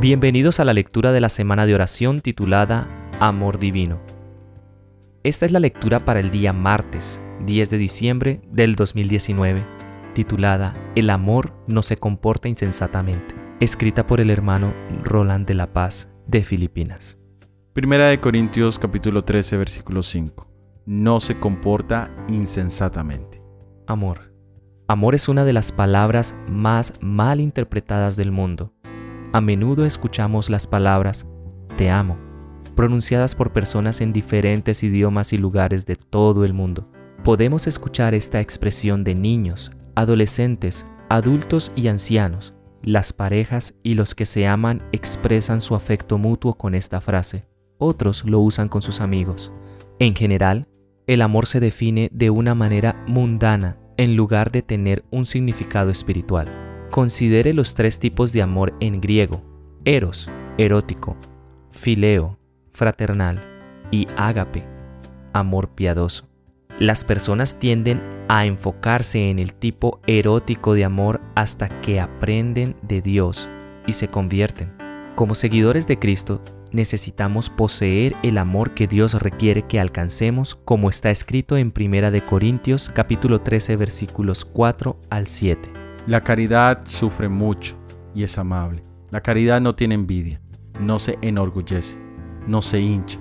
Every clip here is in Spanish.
Bienvenidos a la lectura de la semana de oración titulada Amor Divino. Esta es la lectura para el día martes, 10 de diciembre del 2019, titulada El amor no se comporta insensatamente, escrita por el hermano Roland de la Paz de Filipinas. Primera de Corintios capítulo 13 versículo 5. No se comporta insensatamente. Amor. Amor es una de las palabras más mal interpretadas del mundo a menudo escuchamos las palabras te amo, pronunciadas por personas en diferentes idiomas y lugares de todo el mundo. Podemos escuchar esta expresión de niños, adolescentes, adultos y ancianos. Las parejas y los que se aman expresan su afecto mutuo con esta frase. Otros lo usan con sus amigos. En general, el amor se define de una manera mundana en lugar de tener un significado espiritual. Considere los tres tipos de amor en griego, eros, erótico, fileo, fraternal y ágape, amor piadoso. Las personas tienden a enfocarse en el tipo erótico de amor hasta que aprenden de Dios y se convierten. Como seguidores de Cristo, necesitamos poseer el amor que Dios requiere que alcancemos, como está escrito en 1 Corintios capítulo 13 versículos 4 al 7. La caridad sufre mucho y es amable. La caridad no tiene envidia, no se enorgullece, no se hincha,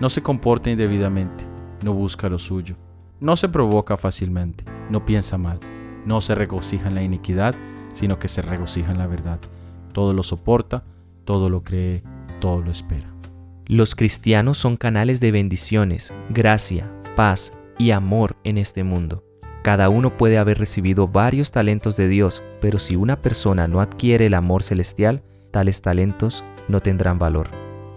no se comporta indebidamente, no busca lo suyo, no se provoca fácilmente, no piensa mal, no se regocija en la iniquidad, sino que se regocija en la verdad. Todo lo soporta, todo lo cree, todo lo espera. Los cristianos son canales de bendiciones, gracia, paz y amor en este mundo. Cada uno puede haber recibido varios talentos de Dios, pero si una persona no adquiere el amor celestial, tales talentos no tendrán valor.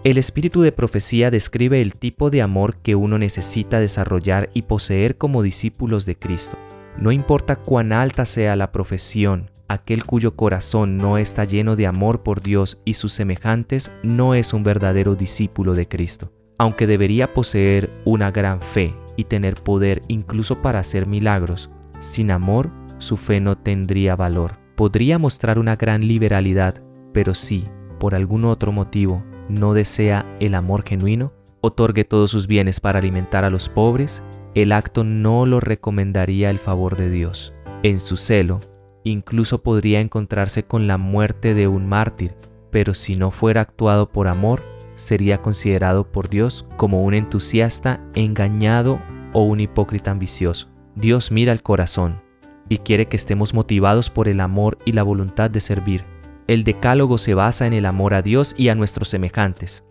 El espíritu de profecía describe el tipo de amor que uno necesita desarrollar y poseer como discípulos de Cristo. No importa cuán alta sea la profesión, aquel cuyo corazón no está lleno de amor por Dios y sus semejantes no es un verdadero discípulo de Cristo. Aunque debería poseer una gran fe y tener poder incluso para hacer milagros, sin amor su fe no tendría valor. Podría mostrar una gran liberalidad, pero si, por algún otro motivo, no desea el amor genuino, otorgue todos sus bienes para alimentar a los pobres, el acto no lo recomendaría el favor de Dios. En su celo, incluso podría encontrarse con la muerte de un mártir, pero si no fuera actuado por amor, sería considerado por Dios como un entusiasta engañado o un hipócrita ambicioso. Dios mira el corazón y quiere que estemos motivados por el amor y la voluntad de servir. El decálogo se basa en el amor a Dios y a nuestros semejantes.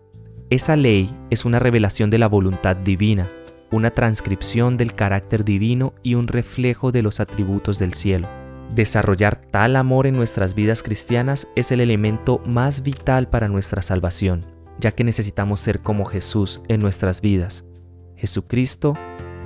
Esa ley es una revelación de la voluntad divina, una transcripción del carácter divino y un reflejo de los atributos del cielo. Desarrollar tal amor en nuestras vidas cristianas es el elemento más vital para nuestra salvación ya que necesitamos ser como Jesús en nuestras vidas. Jesucristo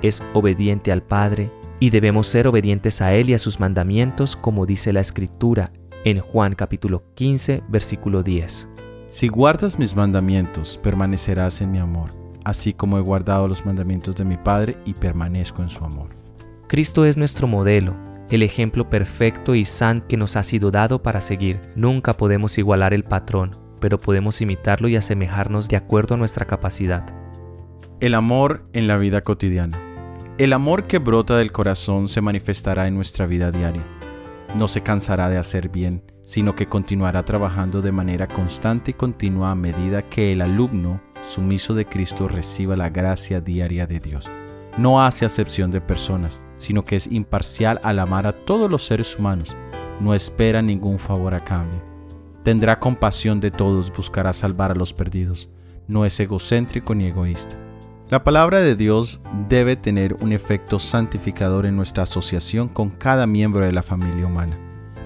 es obediente al Padre y debemos ser obedientes a Él y a sus mandamientos como dice la Escritura en Juan capítulo 15 versículo 10. Si guardas mis mandamientos, permanecerás en mi amor, así como he guardado los mandamientos de mi Padre y permanezco en su amor. Cristo es nuestro modelo, el ejemplo perfecto y san que nos ha sido dado para seguir. Nunca podemos igualar el patrón, pero podemos imitarlo y asemejarnos de acuerdo a nuestra capacidad. El amor en la vida cotidiana. El amor que brota del corazón se manifestará en nuestra vida diaria. No se cansará de hacer bien, sino que continuará trabajando de manera constante y continua a medida que el alumno sumiso de Cristo reciba la gracia diaria de Dios. No hace acepción de personas, sino que es imparcial al amar a todos los seres humanos. No espera ningún favor a cambio Tendrá compasión de todos, buscará salvar a los perdidos. No es egocéntrico ni egoísta. La palabra de Dios debe tener un efecto santificador en nuestra asociación con cada miembro de la familia humana.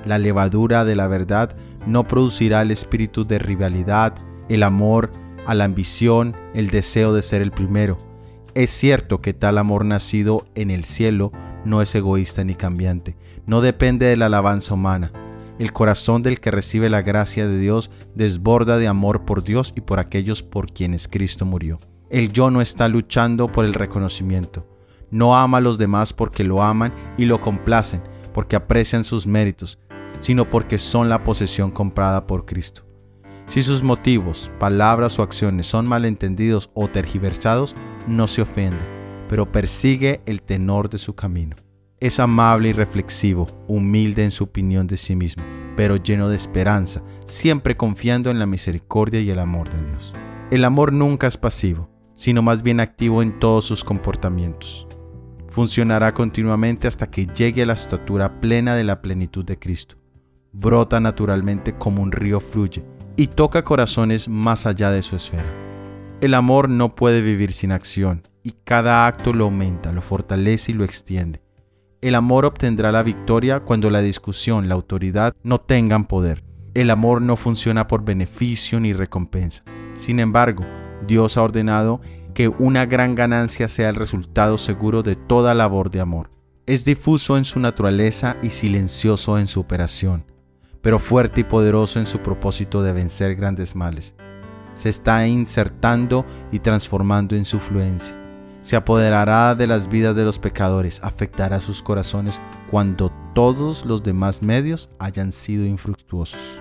La levadura de la verdad no producirá el espíritu de rivalidad, el amor, a la ambición, el deseo de ser el primero. Es cierto que tal amor nacido en el cielo no es egoísta ni cambiante, no depende de la alabanza humana, el corazón del que recibe la gracia de Dios desborda de amor por Dios y por aquellos por quienes Cristo murió. El yo no está luchando por el reconocimiento. No ama a los demás porque lo aman y lo complacen, porque aprecian sus méritos, sino porque son la posesión comprada por Cristo. Si sus motivos, palabras o acciones son malentendidos o tergiversados, no se ofende, pero persigue el tenor de su camino. Es amable y reflexivo, humilde en su opinión de sí mismo, pero lleno de esperanza, siempre confiando en la misericordia y el amor de Dios. El amor nunca es pasivo, sino más bien activo en todos sus comportamientos. Funcionará continuamente hasta que llegue a la estatura plena de la plenitud de Cristo. Brota naturalmente como un río fluye y toca corazones más allá de su esfera. El amor no puede vivir sin acción y cada acto lo aumenta, lo fortalece y lo extiende. El amor obtendrá la victoria cuando la discusión, la autoridad no tengan poder. El amor no funciona por beneficio ni recompensa. Sin embargo, Dios ha ordenado que una gran ganancia sea el resultado seguro de toda labor de amor. Es difuso en su naturaleza y silencioso en su operación, pero fuerte y poderoso en su propósito de vencer grandes males. Se está insertando y transformando en su fluencia. Se apoderará de las vidas de los pecadores, afectará sus corazones cuando todos los demás medios hayan sido infructuosos.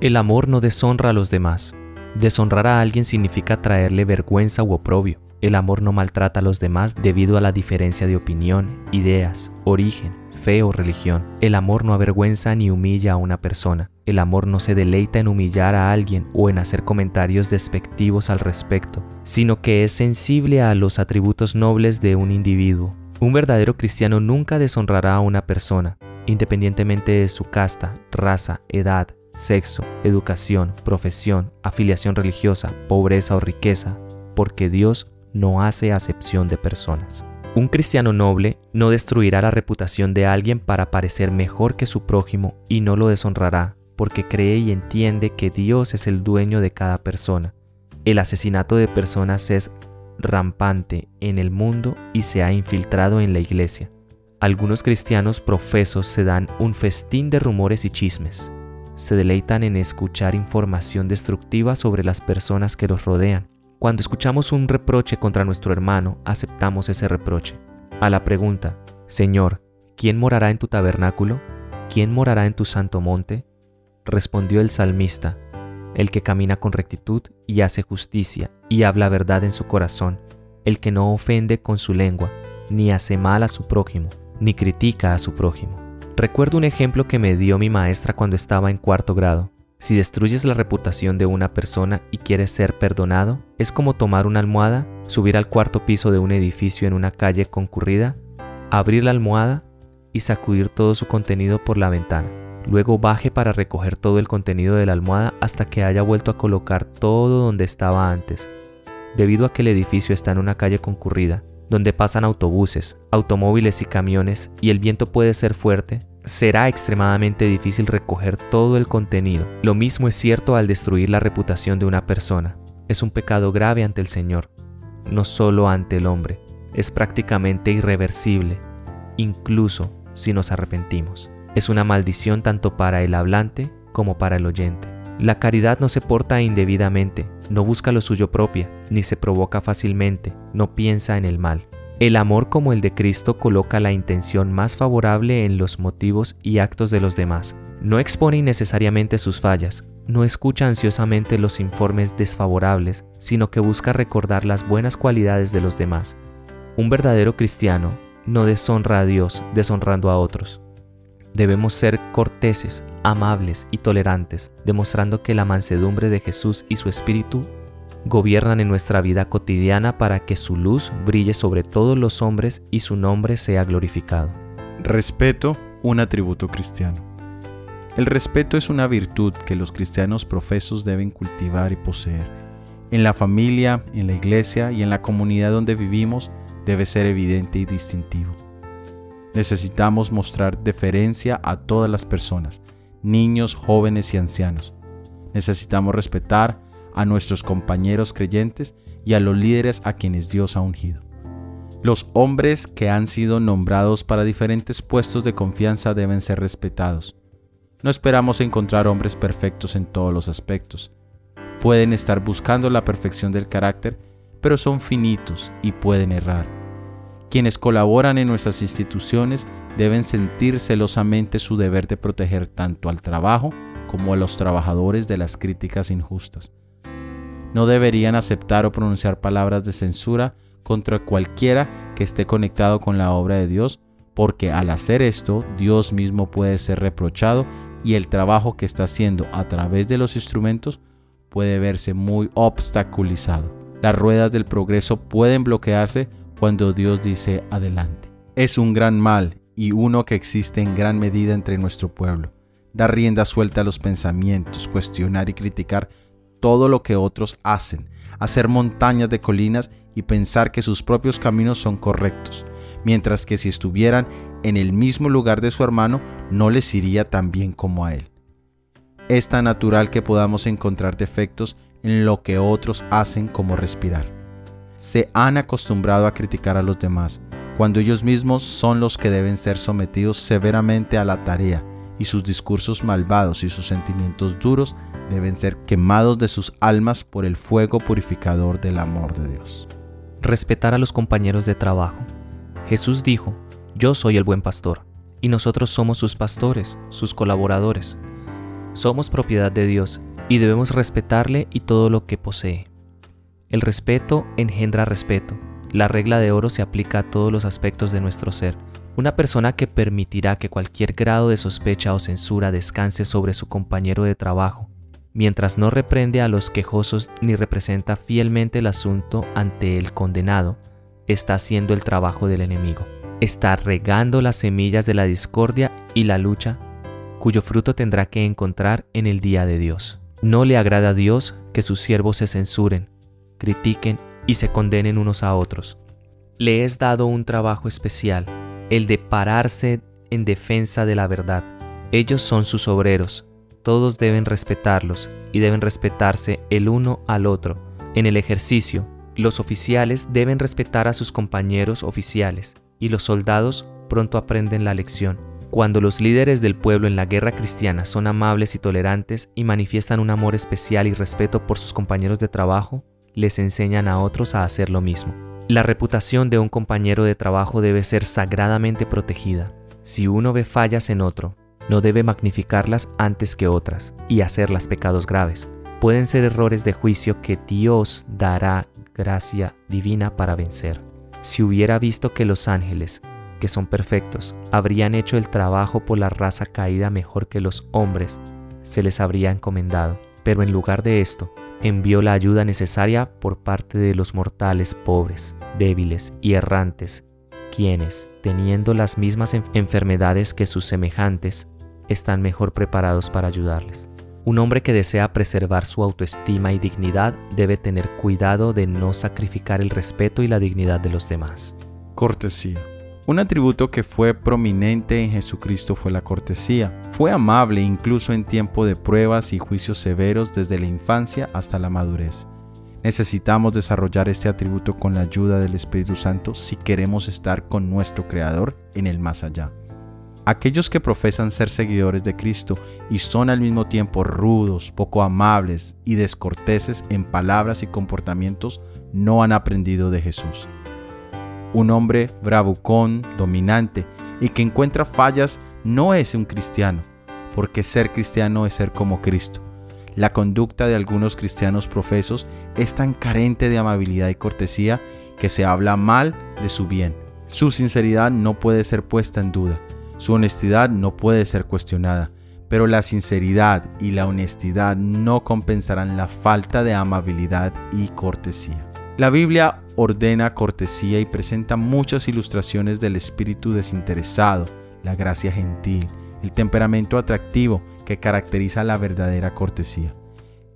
El amor no deshonra a los demás, Deshonrar a alguien significa traerle vergüenza u oprobio. El amor no maltrata a los demás debido a la diferencia de opinión, ideas, origen, fe o religión. El amor no avergüenza ni humilla a una persona. El amor no se deleita en humillar a alguien o en hacer comentarios despectivos al respecto, sino que es sensible a los atributos nobles de un individuo. Un verdadero cristiano nunca deshonrará a una persona, independientemente de su casta, raza, edad, sexo, educación, profesión, afiliación religiosa, pobreza o riqueza, porque Dios no hace acepción de personas. Un cristiano noble no destruirá la reputación de alguien para parecer mejor que su prójimo y no lo deshonrará, porque cree y entiende que Dios es el dueño de cada persona. El asesinato de personas es rampante en el mundo y se ha infiltrado en la iglesia. Algunos cristianos profesos se dan un festín de rumores y chismes, se deleitan en escuchar información destructiva sobre las personas que los rodean. Cuando escuchamos un reproche contra nuestro hermano, aceptamos ese reproche. A la pregunta, Señor, ¿quién morará en tu tabernáculo? ¿Quién morará en tu santo monte? Respondió el salmista, el que camina con rectitud y hace justicia y habla verdad en su corazón, el que no ofende con su lengua, ni hace mal a su prójimo, ni critica a su prójimo. Recuerdo un ejemplo que me dio mi maestra cuando estaba en cuarto grado. Si destruyes la reputación de una persona y quieres ser perdonado, es como tomar una almohada, subir al cuarto piso de un edificio en una calle concurrida, abrir la almohada y sacudir todo su contenido por la ventana. Luego baje para recoger todo el contenido de la almohada hasta que haya vuelto a colocar todo donde estaba antes. Debido a que el edificio está en una calle concurrida, donde pasan autobuses, automóviles y camiones y el viento puede ser fuerte, será extremadamente difícil recoger todo el contenido. Lo mismo es cierto al destruir la reputación de una persona. Es un pecado grave ante el Señor, no solo ante el hombre. Es prácticamente irreversible, incluso si nos arrepentimos. Es una maldición tanto para el hablante como para el oyente. La caridad no se porta indebidamente, no busca lo suyo propia, ni se provoca fácilmente, no piensa en el mal. El amor como el de Cristo coloca la intención más favorable en los motivos y actos de los demás. No expone innecesariamente sus fallas, no escucha ansiosamente los informes desfavorables, sino que busca recordar las buenas cualidades de los demás. Un verdadero cristiano no deshonra a Dios deshonrando a otros. Debemos ser corteses, amables y tolerantes, demostrando que la mansedumbre de Jesús y su Espíritu gobiernan en nuestra vida cotidiana para que su luz brille sobre todos los hombres y su nombre sea glorificado. Respeto, un atributo cristiano. El respeto es una virtud que los cristianos profesos deben cultivar y poseer. En la familia, en la iglesia y en la comunidad donde vivimos debe ser evidente y distintivo. Necesitamos mostrar deferencia a todas las personas, niños, jóvenes y ancianos. Necesitamos respetar a nuestros compañeros creyentes y a los líderes a quienes Dios ha ungido. Los hombres que han sido nombrados para diferentes puestos de confianza deben ser respetados. No esperamos encontrar hombres perfectos en todos los aspectos. Pueden estar buscando la perfección del carácter, pero son finitos y pueden errar. Quienes colaboran en nuestras instituciones deben sentir celosamente su deber de proteger tanto al trabajo como a los trabajadores de las críticas injustas. No deberían aceptar o pronunciar palabras de censura contra cualquiera que esté conectado con la obra de Dios, porque al hacer esto Dios mismo puede ser reprochado y el trabajo que está haciendo a través de los instrumentos puede verse muy obstaculizado. Las ruedas del progreso pueden bloquearse cuando Dios dice adelante. Es un gran mal y uno que existe en gran medida entre nuestro pueblo. Dar rienda suelta a los pensamientos, cuestionar y criticar todo lo que otros hacen, hacer montañas de colinas y pensar que sus propios caminos son correctos, mientras que si estuvieran en el mismo lugar de su hermano no les iría tan bien como a él. Es tan natural que podamos encontrar defectos en lo que otros hacen como respirar. Se han acostumbrado a criticar a los demás, cuando ellos mismos son los que deben ser sometidos severamente a la tarea, y sus discursos malvados y sus sentimientos duros deben ser quemados de sus almas por el fuego purificador del amor de Dios. Respetar a los compañeros de trabajo. Jesús dijo, Yo soy el buen pastor, y nosotros somos sus pastores, sus colaboradores. Somos propiedad de Dios, y debemos respetarle y todo lo que posee. El respeto engendra respeto, la regla de oro se aplica a todos los aspectos de nuestro ser. Una persona que permitirá que cualquier grado de sospecha o censura descanse sobre su compañero de trabajo, mientras no reprende a los quejosos ni representa fielmente el asunto ante el condenado, está haciendo el trabajo del enemigo. Está regando las semillas de la discordia y la lucha, cuyo fruto tendrá que encontrar en el día de Dios. No le agrada a Dios que sus siervos se censuren, critiquen y se condenen unos a otros. Le es dado un trabajo especial, el de pararse en defensa de la verdad. Ellos son sus obreros, todos deben respetarlos y deben respetarse el uno al otro. En el ejercicio, los oficiales deben respetar a sus compañeros oficiales y los soldados pronto aprenden la lección. Cuando los líderes del pueblo en la guerra cristiana son amables y tolerantes y manifiestan un amor especial y respeto por sus compañeros de trabajo, les enseñan a otros a hacer lo mismo. La reputación de un compañero de trabajo debe ser sagradamente protegida. Si uno ve fallas en otro, no debe magnificarlas antes que otras y hacerlas pecados graves. Pueden ser errores de juicio que Dios dará gracia divina para vencer. Si hubiera visto que los ángeles, que son perfectos, habrían hecho el trabajo por la raza caída mejor que los hombres, se les habría encomendado. Pero en lugar de esto, envió la ayuda necesaria por parte de los mortales pobres, débiles y errantes, quienes, teniendo las mismas enfermedades que sus semejantes, están mejor preparados para ayudarles. Un hombre que desea preservar su autoestima y dignidad debe tener cuidado de no sacrificar el respeto y la dignidad de los demás. Cortesía. Un atributo que fue prominente en Jesucristo fue la cortesía. Fue amable incluso en tiempo de pruebas y juicios severos desde la infancia hasta la madurez. Necesitamos desarrollar este atributo con la ayuda del Espíritu Santo si queremos estar con nuestro Creador en el más allá. Aquellos que profesan ser seguidores de Cristo y son al mismo tiempo rudos, poco amables y descorteses en palabras y comportamientos no han aprendido de Jesús un hombre bravucón, dominante y que encuentra fallas no es un cristiano, porque ser cristiano es ser como Cristo. La conducta de algunos cristianos profesos es tan carente de amabilidad y cortesía que se habla mal de su bien. Su sinceridad no puede ser puesta en duda, su honestidad no puede ser cuestionada, pero la sinceridad y la honestidad no compensarán la falta de amabilidad y cortesía. La Biblia ordena cortesía y presenta muchas ilustraciones del espíritu desinteresado, la gracia gentil, el temperamento atractivo que caracteriza la verdadera cortesía.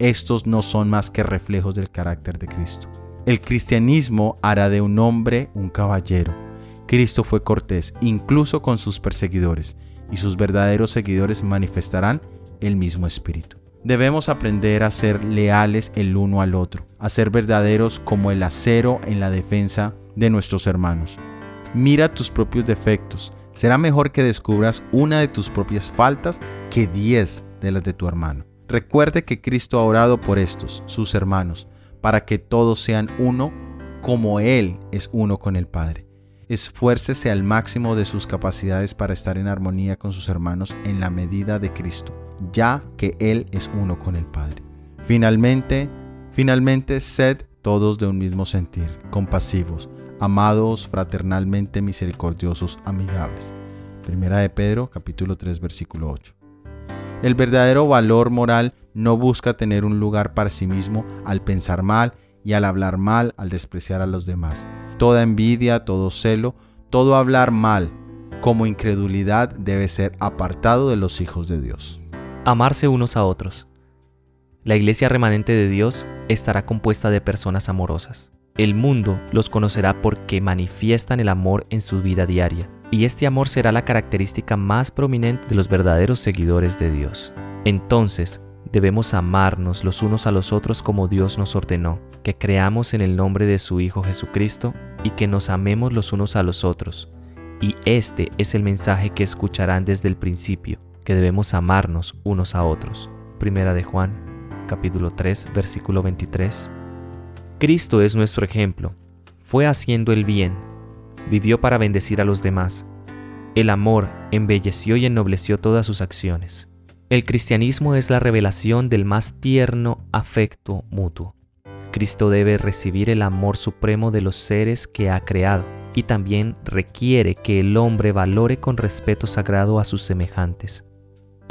Estos no son más que reflejos del carácter de Cristo. El cristianismo hará de un hombre un caballero. Cristo fue cortés incluso con sus perseguidores, y sus verdaderos seguidores manifestarán el mismo espíritu. Debemos aprender a ser leales el uno al otro, a ser verdaderos como el acero en la defensa de nuestros hermanos. Mira tus propios defectos. Será mejor que descubras una de tus propias faltas que diez de las de tu hermano. Recuerde que Cristo ha orado por estos, sus hermanos, para que todos sean uno como Él es uno con el Padre. Esfuércese al máximo de sus capacidades para estar en armonía con sus hermanos en la medida de Cristo ya que Él es uno con el Padre. Finalmente, finalmente, sed todos de un mismo sentir, compasivos, amados, fraternalmente misericordiosos, amigables. Primera de Pedro, capítulo 3, versículo 8. El verdadero valor moral no busca tener un lugar para sí mismo al pensar mal y al hablar mal, al despreciar a los demás. Toda envidia, todo celo, todo hablar mal como incredulidad debe ser apartado de los hijos de Dios. Amarse unos a otros. La iglesia remanente de Dios estará compuesta de personas amorosas. El mundo los conocerá porque manifiestan el amor en su vida diaria, y este amor será la característica más prominente de los verdaderos seguidores de Dios. Entonces, debemos amarnos los unos a los otros como Dios nos ordenó, que creamos en el nombre de su Hijo Jesucristo y que nos amemos los unos a los otros. Y este es el mensaje que escucharán desde el principio, que debemos amarnos unos a otros. Primera de Juan, capítulo 3, versículo 23. Cristo es nuestro ejemplo. Fue haciendo el bien, vivió para bendecir a los demás. El amor embelleció y ennobleció todas sus acciones. El cristianismo es la revelación del más tierno afecto mutuo. Cristo debe recibir el amor supremo de los seres que ha creado y también requiere que el hombre valore con respeto sagrado a sus semejantes.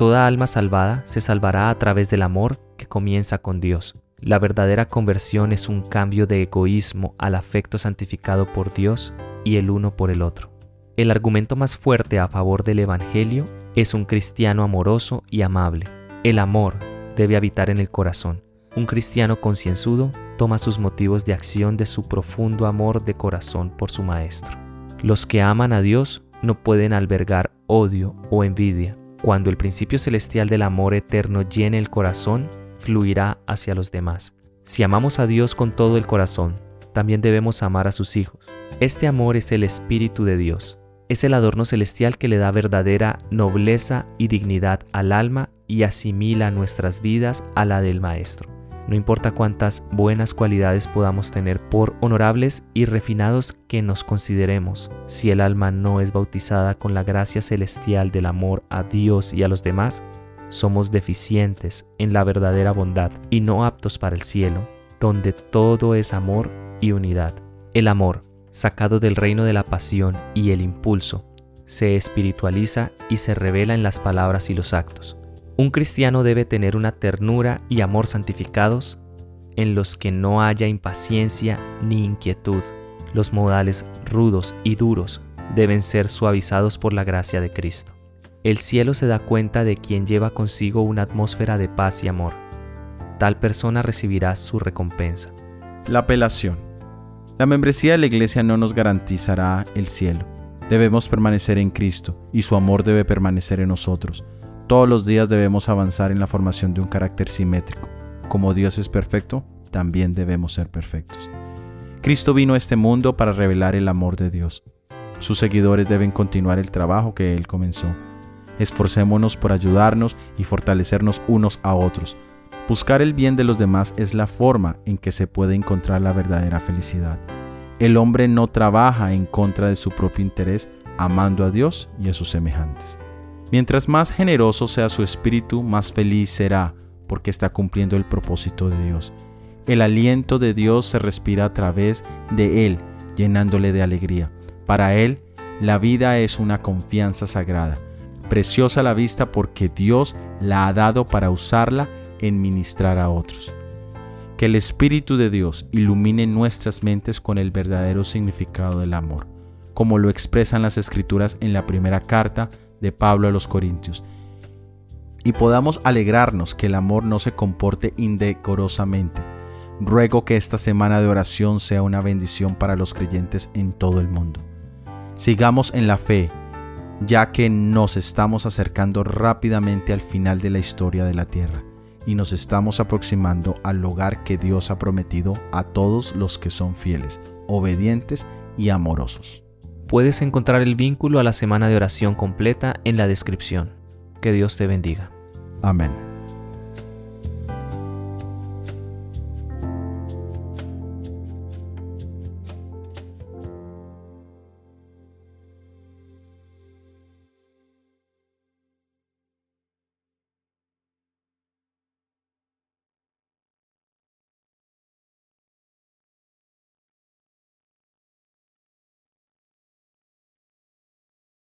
Toda alma salvada se salvará a través del amor que comienza con Dios. La verdadera conversión es un cambio de egoísmo al afecto santificado por Dios y el uno por el otro. El argumento más fuerte a favor del Evangelio es un cristiano amoroso y amable. El amor debe habitar en el corazón. Un cristiano concienzudo toma sus motivos de acción de su profundo amor de corazón por su Maestro. Los que aman a Dios no pueden albergar odio o envidia. Cuando el principio celestial del amor eterno llene el corazón, fluirá hacia los demás. Si amamos a Dios con todo el corazón, también debemos amar a sus hijos. Este amor es el Espíritu de Dios. Es el adorno celestial que le da verdadera nobleza y dignidad al alma y asimila nuestras vidas a la del Maestro. No importa cuántas buenas cualidades podamos tener, por honorables y refinados que nos consideremos, si el alma no es bautizada con la gracia celestial del amor a Dios y a los demás, somos deficientes en la verdadera bondad y no aptos para el cielo, donde todo es amor y unidad. El amor, sacado del reino de la pasión y el impulso, se espiritualiza y se revela en las palabras y los actos. Un cristiano debe tener una ternura y amor santificados en los que no haya impaciencia ni inquietud. Los modales rudos y duros deben ser suavizados por la gracia de Cristo. El cielo se da cuenta de quien lleva consigo una atmósfera de paz y amor. Tal persona recibirá su recompensa. La apelación. La membresía de la iglesia no nos garantizará el cielo. Debemos permanecer en Cristo y su amor debe permanecer en nosotros. Todos los días debemos avanzar en la formación de un carácter simétrico. Como Dios es perfecto, también debemos ser perfectos. Cristo vino a este mundo para revelar el amor de Dios. Sus seguidores deben continuar el trabajo que Él comenzó. Esforcémonos por ayudarnos y fortalecernos unos a otros. Buscar el bien de los demás es la forma en que se puede encontrar la verdadera felicidad. El hombre no trabaja en contra de su propio interés, amando a Dios y a sus semejantes. Mientras más generoso sea su espíritu, más feliz será, porque está cumpliendo el propósito de Dios. El aliento de Dios se respira a través de él, llenándole de alegría. Para él, la vida es una confianza sagrada, preciosa la vista porque Dios la ha dado para usarla en ministrar a otros. Que el Espíritu de Dios ilumine nuestras mentes con el verdadero significado del amor, como lo expresan las Escrituras en la primera carta de Pablo a los Corintios, y podamos alegrarnos que el amor no se comporte indecorosamente. Ruego que esta semana de oración sea una bendición para los creyentes en todo el mundo. Sigamos en la fe, ya que nos estamos acercando rápidamente al final de la historia de la tierra y nos estamos aproximando al hogar que Dios ha prometido a todos los que son fieles, obedientes y amorosos. Puedes encontrar el vínculo a la semana de oración completa en la descripción. Que Dios te bendiga. Amén.